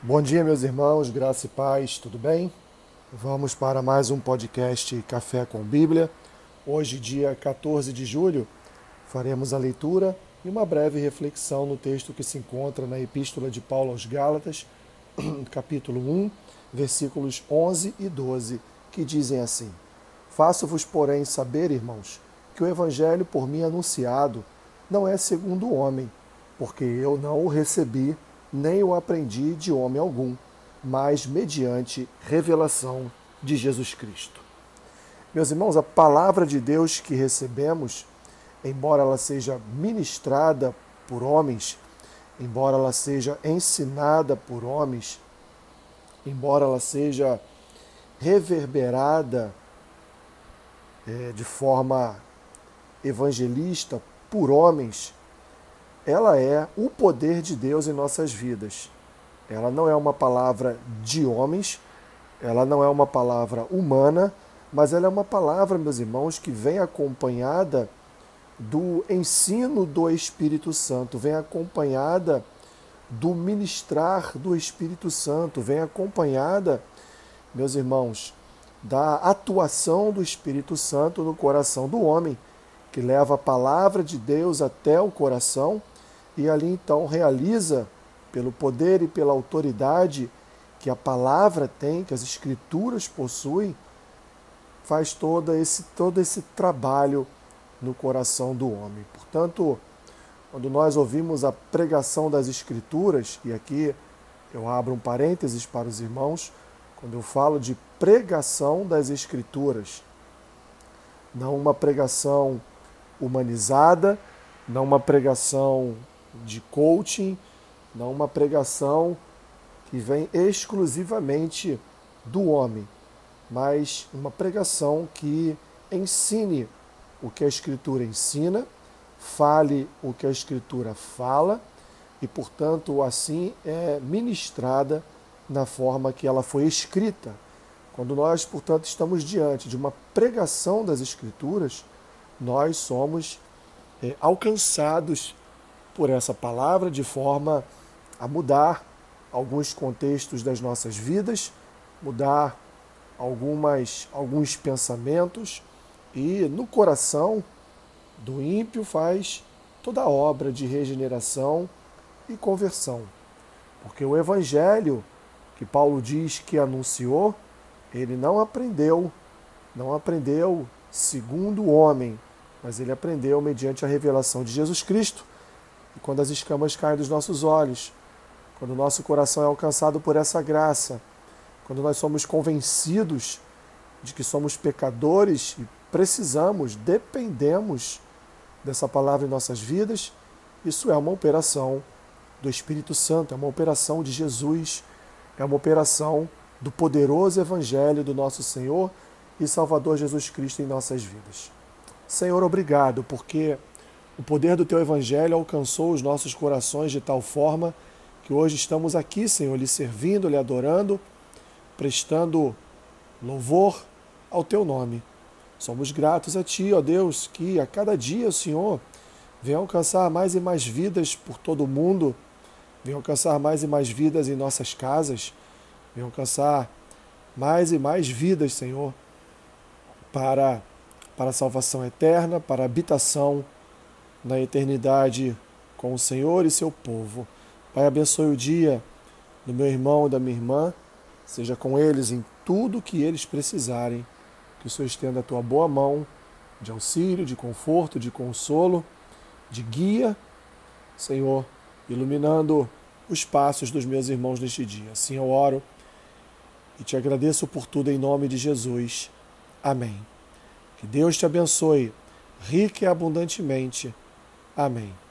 Bom dia, meus irmãos, graça e paz, tudo bem? Vamos para mais um podcast Café com Bíblia. Hoje, dia 14 de julho, faremos a leitura e uma breve reflexão no texto que se encontra na Epístola de Paulo aos Gálatas, capítulo 1, versículos 11 e 12, que dizem assim: Faço-vos, porém, saber, irmãos, que o evangelho por mim anunciado não é segundo o homem, porque eu não o recebi nem o aprendi de homem algum, mas mediante revelação de Jesus Cristo. Meus irmãos, a palavra de Deus que recebemos, embora ela seja ministrada por homens, embora ela seja ensinada por homens, embora ela seja reverberada é, de forma evangelista por homens, ela é o poder de Deus em nossas vidas. Ela não é uma palavra de homens, ela não é uma palavra humana, mas ela é uma palavra, meus irmãos, que vem acompanhada do ensino do Espírito Santo, vem acompanhada do ministrar do Espírito Santo, vem acompanhada, meus irmãos, da atuação do Espírito Santo no coração do homem, que leva a palavra de Deus até o coração e ali então realiza, pelo poder e pela autoridade que a palavra tem, que as escrituras possuem, faz todo esse, todo esse trabalho no coração do homem. Portanto, quando nós ouvimos a pregação das escrituras, e aqui eu abro um parênteses para os irmãos, quando eu falo de pregação das escrituras, não uma pregação humanizada, não uma pregação de coaching, não uma pregação que vem exclusivamente do homem, mas uma pregação que ensine o que a Escritura ensina, fale o que a Escritura fala e, portanto, assim é ministrada na forma que ela foi escrita. Quando nós, portanto, estamos diante de uma pregação das Escrituras, nós somos é, alcançados por essa palavra de forma a mudar alguns contextos das nossas vidas, mudar algumas, alguns pensamentos e no coração do ímpio faz toda a obra de regeneração e conversão. Porque o evangelho que Paulo diz que anunciou, ele não aprendeu, não aprendeu segundo o homem, mas ele aprendeu mediante a revelação de Jesus Cristo quando as escamas caem dos nossos olhos, quando o nosso coração é alcançado por essa graça, quando nós somos convencidos de que somos pecadores e precisamos, dependemos dessa palavra em nossas vidas, isso é uma operação do Espírito Santo, é uma operação de Jesus, é uma operação do poderoso Evangelho do nosso Senhor e Salvador Jesus Cristo em nossas vidas. Senhor, obrigado, porque o poder do teu evangelho alcançou os nossos corações de tal forma que hoje estamos aqui, Senhor, lhe servindo, lhe adorando, prestando louvor ao teu nome. Somos gratos a ti, ó Deus, que a cada dia, Senhor, vem alcançar mais e mais vidas por todo o mundo, vem alcançar mais e mais vidas em nossas casas, vem alcançar mais e mais vidas, Senhor, para, para a salvação eterna, para a habitação na eternidade com o Senhor e seu povo. Pai, abençoe o dia do meu irmão e da minha irmã, seja com eles em tudo que eles precisarem. Que o Senhor estenda a tua boa mão de auxílio, de conforto, de consolo, de guia, Senhor, iluminando os passos dos meus irmãos neste dia. Assim eu oro e te agradeço por tudo em nome de Jesus. Amém. Que Deus te abençoe rica e abundantemente Amém.